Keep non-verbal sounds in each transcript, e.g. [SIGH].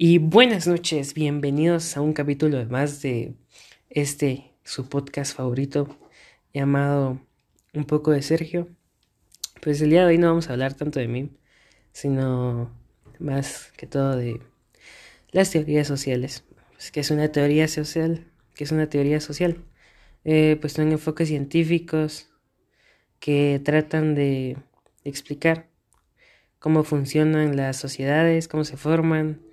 Y buenas noches, bienvenidos a un capítulo más de este, su podcast favorito, llamado Un poco de Sergio. Pues el día de hoy no vamos a hablar tanto de mí, sino más que todo de las teorías sociales. Pues, es una teoría social? que es una teoría social? Eh, pues son enfoques científicos que tratan de explicar cómo funcionan las sociedades, cómo se forman,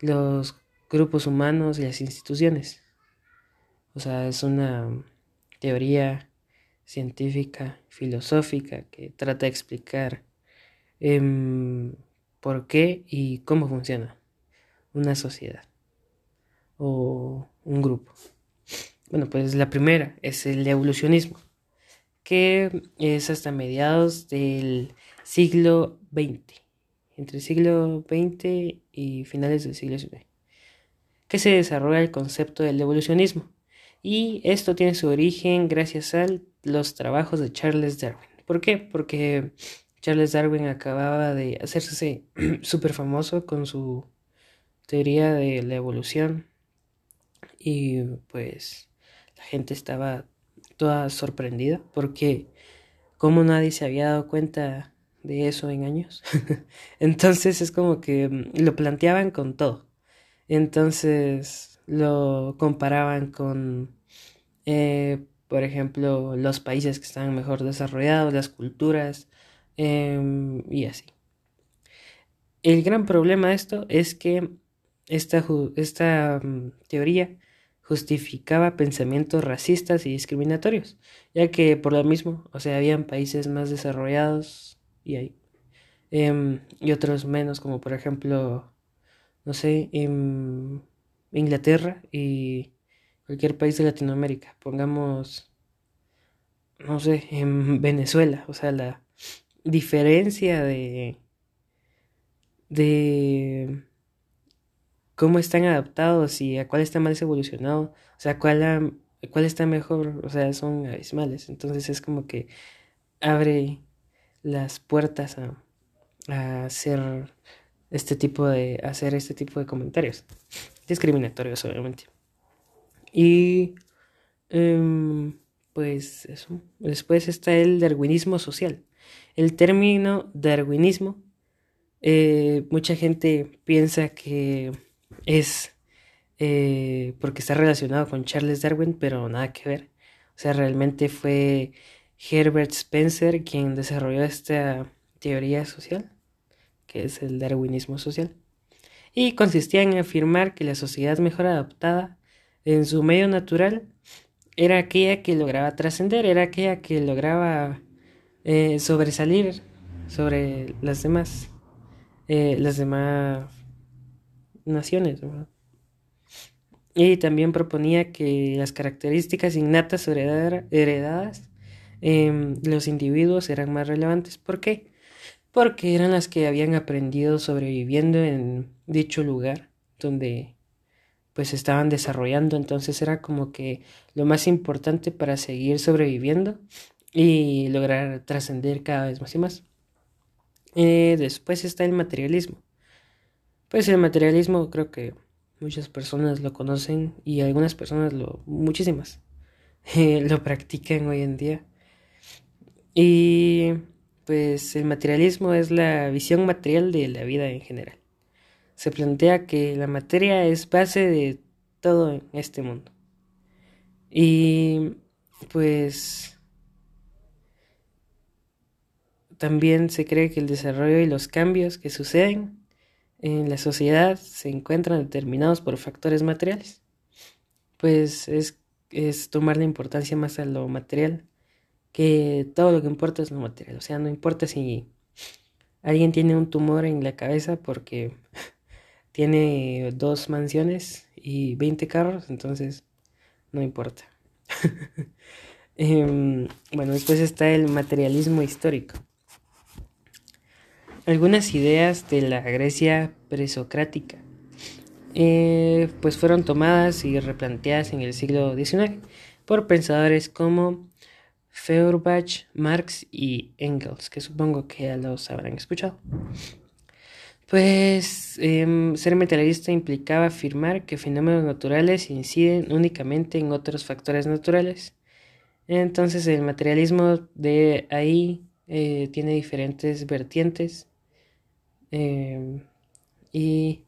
los grupos humanos y las instituciones. O sea, es una teoría científica, filosófica, que trata de explicar em, por qué y cómo funciona una sociedad o un grupo. Bueno, pues la primera es el evolucionismo, que es hasta mediados del siglo XX entre el siglo XX y finales del siglo XIX, que se desarrolla el concepto del evolucionismo. Y esto tiene su origen gracias a los trabajos de Charles Darwin. ¿Por qué? Porque Charles Darwin acababa de hacerse [CLEARS THROAT] súper famoso con su teoría de la evolución y pues la gente estaba toda sorprendida porque como nadie se había dado cuenta de eso en años. [LAUGHS] Entonces es como que mm, lo planteaban con todo. Entonces lo comparaban con, eh, por ejemplo, los países que están mejor desarrollados, las culturas em, y así. El gran problema de esto es que esta, esta mm, teoría justificaba pensamientos racistas y discriminatorios, ya que por lo mismo, o sea, habían países más desarrollados y hay. Em, y otros menos, como por ejemplo, no sé, en Inglaterra y cualquier país de Latinoamérica. Pongamos, no sé, en [LAUGHS] Venezuela. O sea, la diferencia de, de cómo están adaptados y a cuál está más evolucionado. O sea, cuál, cuál está mejor. O sea, son abismales. Entonces es como que abre las puertas a, hacer este tipo de hacer este tipo de comentarios. Discriminatorios obviamente. Y em, pues eso después está el darwinismo social. El término darwinismo eh, mucha gente piensa que es eh, porque está relacionado con Charles Darwin pero nada que ver. O sea realmente fue Herbert Spencer quien desarrolló esta teoría social, que es el darwinismo social, y consistía en afirmar que la sociedad mejor adaptada en su medio natural era aquella que lograba trascender, era aquella que lograba eh, sobresalir sobre las demás, eh, las demás naciones. Y también proponía que las características innatas heredadas Em, los individuos eran más relevantes. ¿Por qué? Porque eran las que habían aprendido sobreviviendo en dicho lugar donde pues estaban desarrollando. Entonces era como que lo más importante para seguir sobreviviendo y lograr trascender cada vez más y más. Eh, después está el materialismo. Pues el materialismo creo que muchas personas lo conocen y algunas personas lo, muchísimas, [LAUGHS] lo practican hoy en día. Y pues el materialismo es la visión material de la vida en general. Se plantea que la materia es base de todo en este mundo. Y pues también se cree que el desarrollo y los cambios que suceden en la sociedad se encuentran determinados por factores materiales. Pues es, es tomar la importancia más a lo material que todo lo que importa es lo material. O sea, no importa si alguien tiene un tumor en la cabeza porque [LAUGHS] tiene dos mansiones y 20 carros, entonces no importa. [LAUGHS] Em, bueno, después está el materialismo histórico. Algunas ideas de la Grecia presocrática eh, pues fueron tomadas y replanteadas en el siglo XIX por pensadores como Feuerbach, Marx y Engels, que supongo que ya los habrán escuchado. Pues em, ser materialista implicaba afirmar que fenómenos naturales inciden únicamente en otros factores naturales. Entonces el materialismo de ahí eh, tiene diferentes vertientes em, y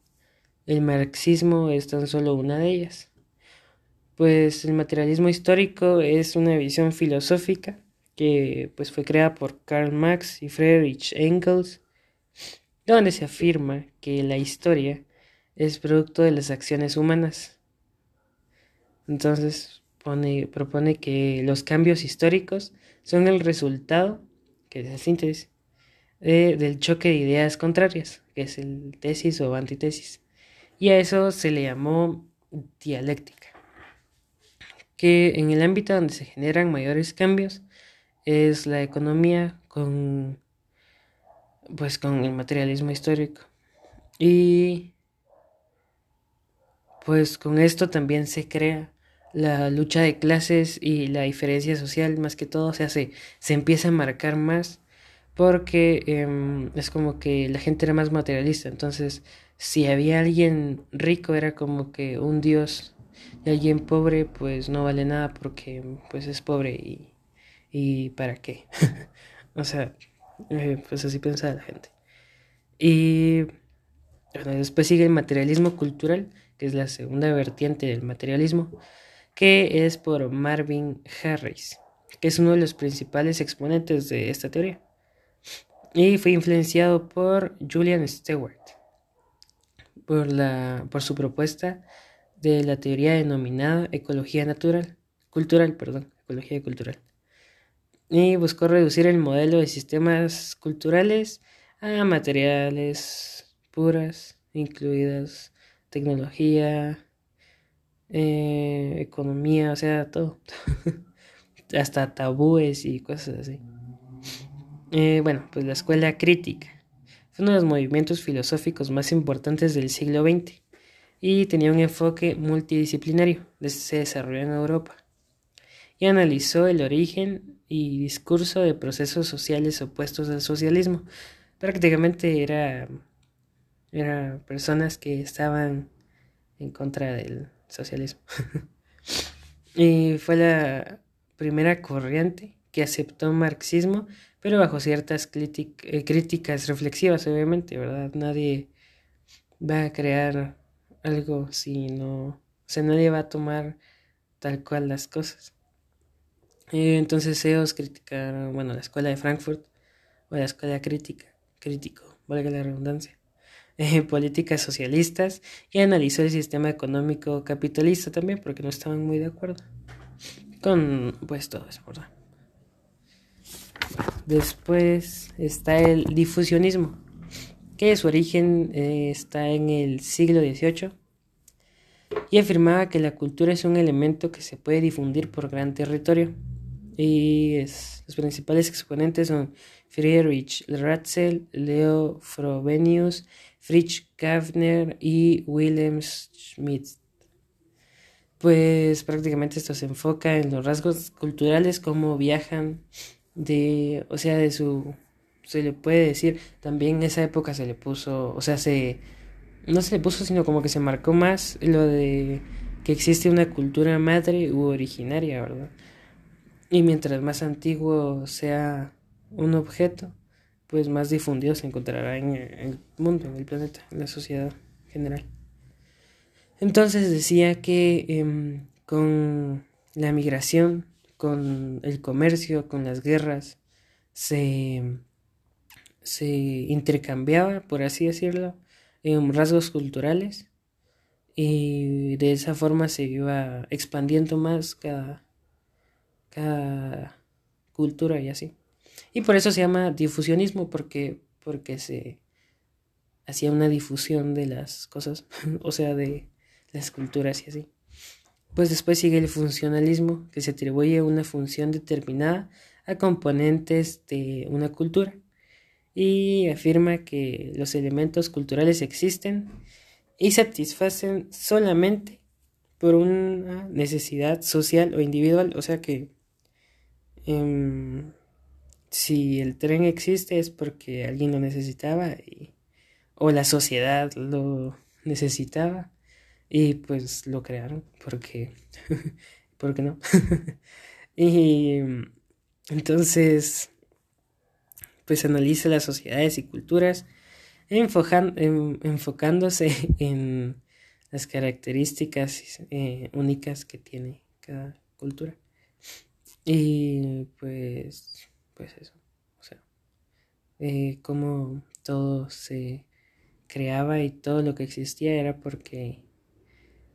el marxismo es tan solo una de ellas. Pues el materialismo histórico es una visión filosófica que pues fue creada por Karl Marx y Friedrich Engels donde se afirma que la historia es producto de las acciones humanas. Entonces propone que los cambios históricos son el resultado, que es la síntesis, del choque de ideas contrarias, que es el tesis o antitesis. Y a eso se le llamó dialéctica, que en el ámbito donde se generan mayores cambios es la economía con pues con el materialismo histórico. Y pues con esto también se crea la lucha de clases y la diferencia social más que todo, se, se empieza a marcar más porque em, es como que la gente era más materialista, entonces si había alguien rico era como que un dios y alguien pobre pues no vale nada porque pues es pobre y, y para qué, [LAUGHS] o sea, eh, pues así piensa la gente. Y después sigue el materialismo cultural, que es la segunda vertiente del materialismo, que es por Marvin Harris, que es uno de los principales exponentes de esta teoría. Y fue influenciado por Julian Stewart, por, la, por su propuesta de la teoría denominada ecología natural, cultural, perdón, ecología cultural y buscó reducir el modelo de sistemas culturales a materiales puras, incluidas tecnología, eh, economía, o sea, todo. [LAUGHS] Hasta tabúes y cosas así. Eh, bueno, pues la escuela crítica fue uno de los movimientos filosóficos más importantes del siglo XX y tenía un enfoque multidisciplinario. Se desarrolló en Europa y analizó el origen y discurso de procesos sociales opuestos al socialismo. Prácticamente era, personas que estaban en contra del socialismo. [LAUGHS] y fue la primera corriente que aceptó marxismo, pero bajo ciertas eh, críticas reflexivas, obviamente, ¿verdad? Nadie va a crear algo si no, o sea, nadie va a tomar tal cual las cosas. Eh, entonces ellos criticaron, bueno, la escuela de Frankfurt, o la escuela crítica, crítico, valga la redundancia, [LAUGHS] eh, políticas socialistas y analizó el sistema económico capitalista también, porque no estaban muy de acuerdo con pues todo eso, ¿verdad? Después está el difusionismo, que su origen eh, está en el siglo XVIII y afirmaba que la cultura es un elemento que se puede difundir por gran territorio y los principales exponentes son Friedrich Ratzel, Leo Frobenius, Fritz Kavner y Wilhelm Schmidt. Pues prácticamente esto se enfoca en los rasgos culturales, cómo viajan de, o sea, de su, se le puede decir, también en esa época se le puso, o sea, se, no se le puso, sino como que se marcó más lo de que existe una cultura madre u originaria, ¿verdad? Y mientras más antiguo sea un objeto, pues más difundido se encontrará en el mundo, en el planeta, en la sociedad general. Entonces decía que em, con la migración, con el comercio, con las guerras, se, se intercambiaba, por así decirlo, en rasgos culturales y de esa forma se iba expandiendo más cada, cada cultura y así. Y por eso se llama difusionismo, porque, porque se hacía una difusión de las cosas, [LAUGHS] o sea, de las culturas y así. Pues después sigue el funcionalismo, que se atribuye una función determinada a componentes de una cultura y afirma que los elementos culturales existen y satisfacen solamente por una necesidad social o individual, o sea que Em, si el tren existe es porque alguien lo necesitaba y, o la sociedad lo necesitaba y pues lo crearon porque, [LAUGHS] ¿por qué no? [LAUGHS] y entonces, pues analiza las sociedades y culturas enfocándose [LAUGHS] en las características eh, únicas que tiene cada cultura. Y pues, pues eso, o sea, eh, como todo se creaba y todo lo que existía era porque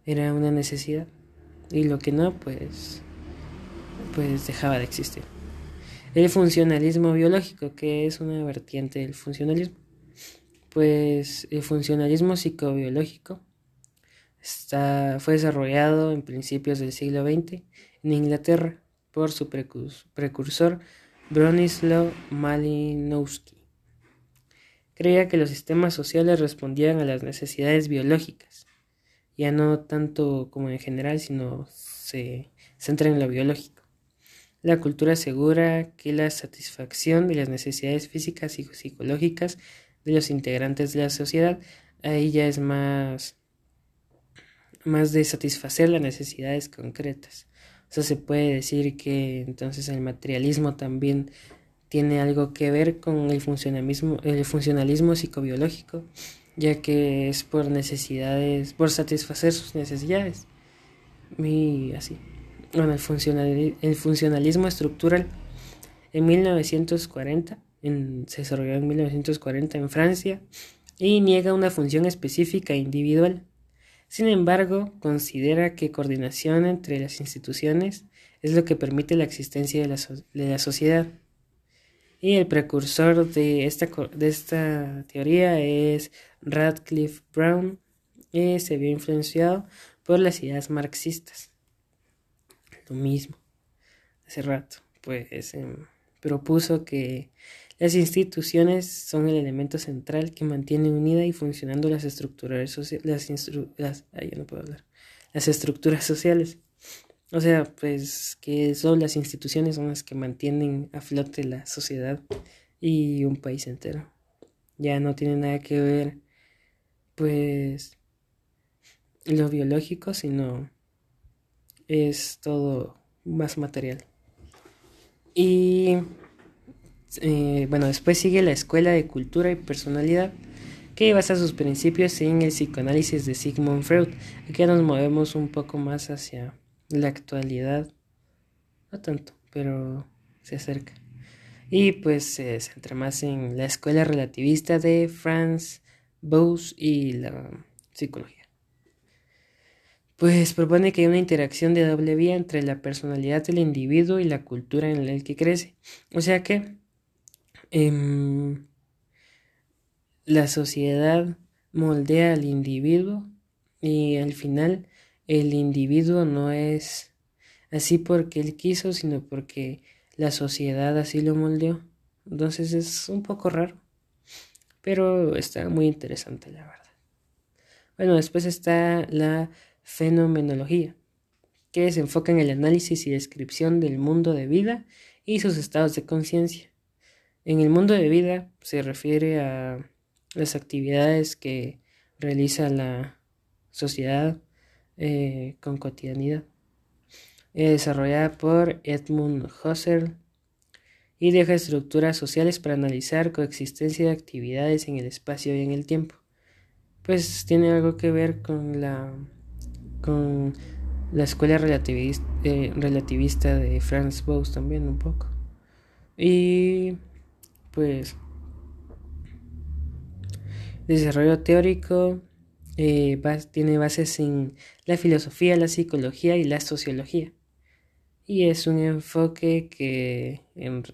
era una necesidad y lo que no, pues, pues dejaba de existir. El funcionalismo biológico, que es una vertiente del funcionalismo, pues el funcionalismo psicobiológico está, fue desarrollado en principios del siglo XX en Inglaterra por su precursor Bronislaw Malinowski creía que los sistemas sociales respondían a las necesidades biológicas, ya no tanto como en general, sino se centra en lo biológico. La cultura asegura que la satisfacción de las necesidades físicas y psicológicas de los integrantes de la sociedad, ahí ya es más, más de satisfacer las necesidades concretas. O sea, se puede decir que entonces el materialismo también tiene algo que ver con el funcionalismo, el funcionalismo psicobiológico, ya que es por necesidades, por satisfacer sus necesidades. Y así. Bueno, el, funcionalismo estructural en 1940, en, se desarrolló en 1940 en Francia y niega una función específica e individual. Sin embargo, considera que coordinación entre las instituciones es lo que permite la existencia de la, de la sociedad. Y el precursor de esta, de esta teoría es Radcliffe Brown y se vio influenciado por las ideas marxistas. Lo mismo, hace rato, pues em, propuso que las instituciones son el elemento central que mantiene unida y funcionando las estructuras las, las, no puedo hablar, las estructuras sociales. O sea, pues que son las instituciones son las que mantienen a flote la sociedad y un país entero. Ya no tiene nada que ver, pues, lo biológico, sino es todo más material. Y eh, bueno, después sigue la Escuela de Cultura y Personalidad, que basa sus principios en el psicoanálisis de Sigmund Freud. Aquí nos movemos un poco más hacia la actualidad, no tanto, pero se acerca. Y pues se centra más en la escuela relativista de Franz Boas y la psicología. Pues propone que hay una interacción de doble vía entre la personalidad del individuo y la cultura en la que crece. O sea que em, la sociedad moldea al individuo y al final el individuo no es así porque él quiso, sino porque la sociedad así lo moldeó. Entonces es un poco raro, pero está muy interesante la verdad. Bueno, después está la fenomenología, que se enfoca en el análisis y descripción del mundo de vida y sus estados de conciencia. En el mundo de vida se refiere a las actividades que realiza la sociedad eh, con cotidianidad, eh, desarrollada por Edmund Husserl y deja estructuras sociales para analizar coexistencia de actividades en el espacio y en el tiempo. Pues tiene algo que ver con la con la escuela relativista, eh, relativista de Franz Boas también un poco. Y pues desarrollo teórico eh, tiene bases en la filosofía, la psicología y la sociología. Y es un enfoque que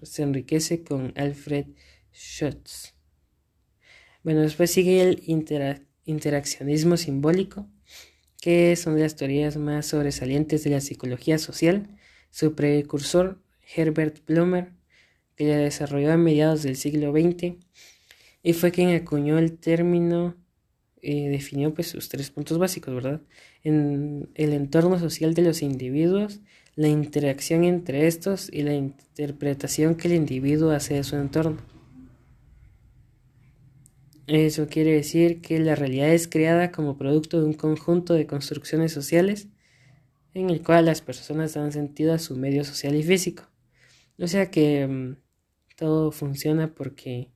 se enriquece con Alfred Schutz. Bueno, después sigue el interaccionismo simbólico, que son de las teorías más sobresalientes de la psicología social. Su precursor, Herbert Blumer, que la desarrolló a mediados del siglo XX, y fue quien acuñó el término eh, definió pues sus tres puntos básicos, ¿verdad? En el entorno social de los individuos, la interacción entre estos y la interpretación que el individuo hace de su entorno. Eso quiere decir que la realidad es creada como producto de un conjunto de construcciones sociales en el cual las personas dan sentido a su medio social y físico. O sea que mm, todo funciona porque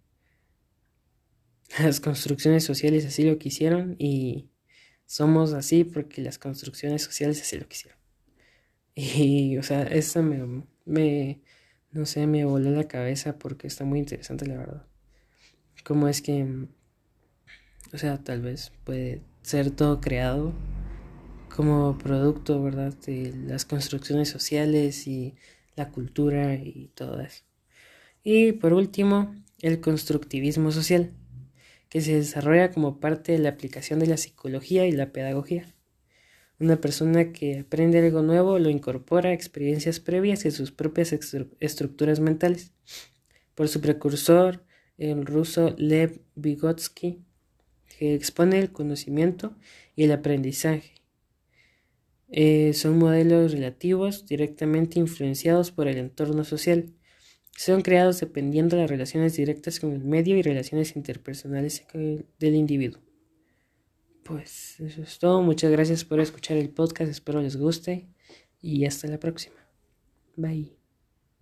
[LAUGHS] las construcciones sociales así lo quisieron y somos así porque las construcciones sociales así lo quisieron. [LAUGHS] Y, o sea, eso me, me, no sé, me voló la cabeza porque está muy interesante, la verdad. Cómo es que, o sea, tal vez puede ser todo creado como producto, ¿verdad? De las construcciones sociales y la cultura y todo eso. Y por último, el constructivismo social, que se desarrolla como parte de la aplicación de la psicología y la pedagogía. Una persona que aprende algo nuevo lo incorpora a experiencias previas y sus propias estructuras mentales. Por su precursor, el ruso Lev Vygotsky, que expone el conocimiento y el aprendizaje. Eh, son modelos relativos directamente influenciados por el entorno social. Son creados dependiendo de las relaciones directas con el medio y relaciones interpersonales del individuo. Pues eso es todo. Muchas gracias por escuchar el podcast. Espero les guste y hasta la próxima. Bye.